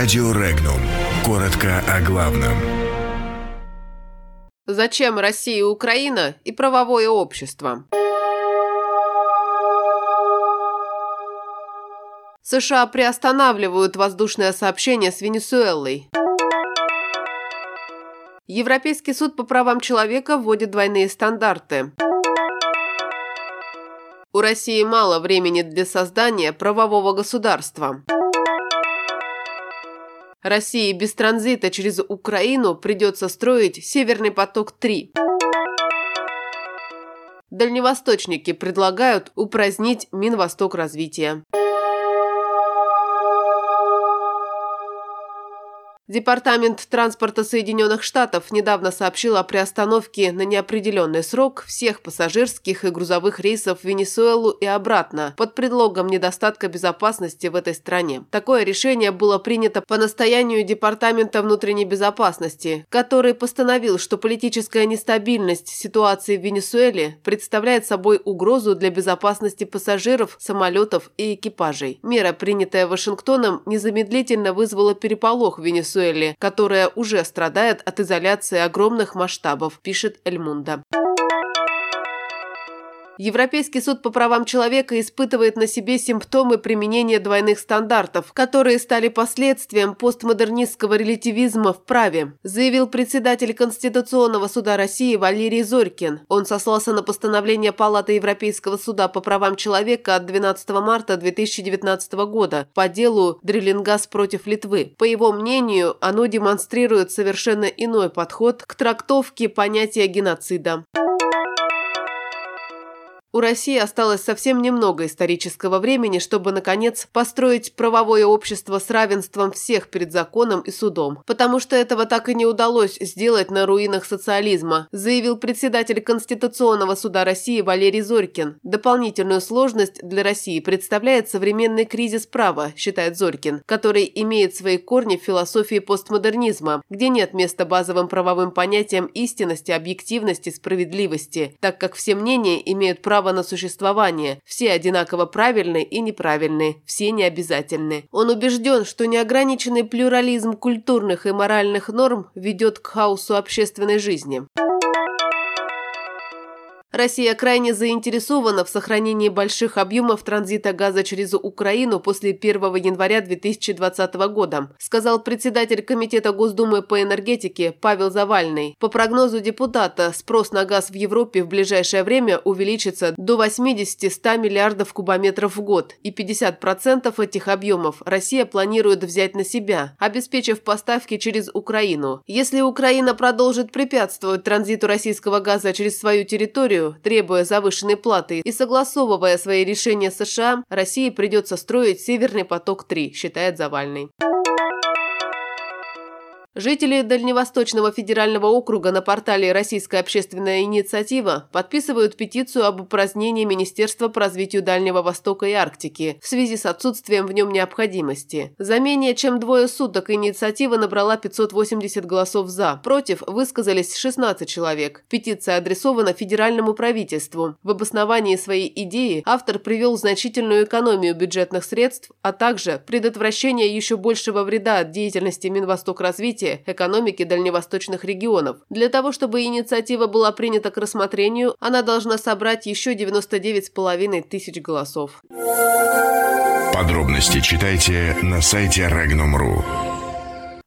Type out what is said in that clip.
Радио Регнум. Коротко о главном. Зачем Россия и Украина и правовое общество? США приостанавливают воздушное сообщение с Венесуэлой. Европейский суд по правам человека вводит двойные стандарты. У России мало времени для создания правового государства. России без транзита через Украину придется строить «Северный поток-3». Дальневосточники предлагают упразднить Минвосток развития. Департамент транспорта Соединенных Штатов недавно сообщил о приостановке на неопределенный срок всех пассажирских и грузовых рейсов в Венесуэлу и обратно под предлогом недостатка безопасности в этой стране. Такое решение было принято по настоянию Департамента внутренней безопасности, который постановил, что политическая нестабильность ситуации в Венесуэле представляет собой угрозу для безопасности пассажиров, самолетов и экипажей. Мера, принятая Вашингтоном, незамедлительно вызвала переполох в Венесуэле Венесуэле, которая уже страдает от изоляции огромных масштабов, пишет Эльмунда. Европейский суд по правам человека испытывает на себе симптомы применения двойных стандартов, которые стали последствием постмодернистского релятивизма в праве, заявил председатель Конституционного суда России Валерий Зорькин. Он сослался на постановление Палаты Европейского суда по правам человека от 12 марта 2019 года по делу Дриллингаз против Литвы. По его мнению, оно демонстрирует совершенно иной подход к трактовке понятия геноцида. У России осталось совсем немного исторического времени, чтобы, наконец, построить правовое общество с равенством всех перед законом и судом. Потому что этого так и не удалось сделать на руинах социализма, заявил председатель Конституционного суда России Валерий Зорькин. Дополнительную сложность для России представляет современный кризис права, считает Зорькин, который имеет свои корни в философии постмодернизма, где нет места базовым правовым понятиям истинности, объективности, справедливости, так как все мнения имеют право право на существование. Все одинаково правильны и неправильны, все необязательны. Он убежден, что неограниченный плюрализм культурных и моральных норм ведет к хаосу общественной жизни. Россия крайне заинтересована в сохранении больших объемов транзита газа через Украину после 1 января 2020 года, сказал председатель Комитета Госдумы по энергетике Павел Завальный. По прогнозу депутата, спрос на газ в Европе в ближайшее время увеличится до 80-100 миллиардов кубометров в год, и 50% этих объемов Россия планирует взять на себя, обеспечив поставки через Украину. Если Украина продолжит препятствовать транзиту российского газа через свою территорию, территорию, требуя завышенной платы и согласовывая свои решения с США, России придется строить «Северный поток-3», считает Завальный. Жители Дальневосточного федерального округа на портале «Российская общественная инициатива» подписывают петицию об упразднении Министерства по развитию Дальнего Востока и Арктики в связи с отсутствием в нем необходимости. За менее чем двое суток инициатива набрала 580 голосов «за». Против высказались 16 человек. Петиция адресована федеральному правительству. В обосновании своей идеи автор привел значительную экономию бюджетных средств, а также предотвращение еще большего вреда от деятельности Минвосток развития развития экономики дальневосточных регионов. Для того, чтобы инициатива была принята к рассмотрению, она должна собрать еще 99,5 тысяч голосов. Подробности читайте на сайте Regnum.ru.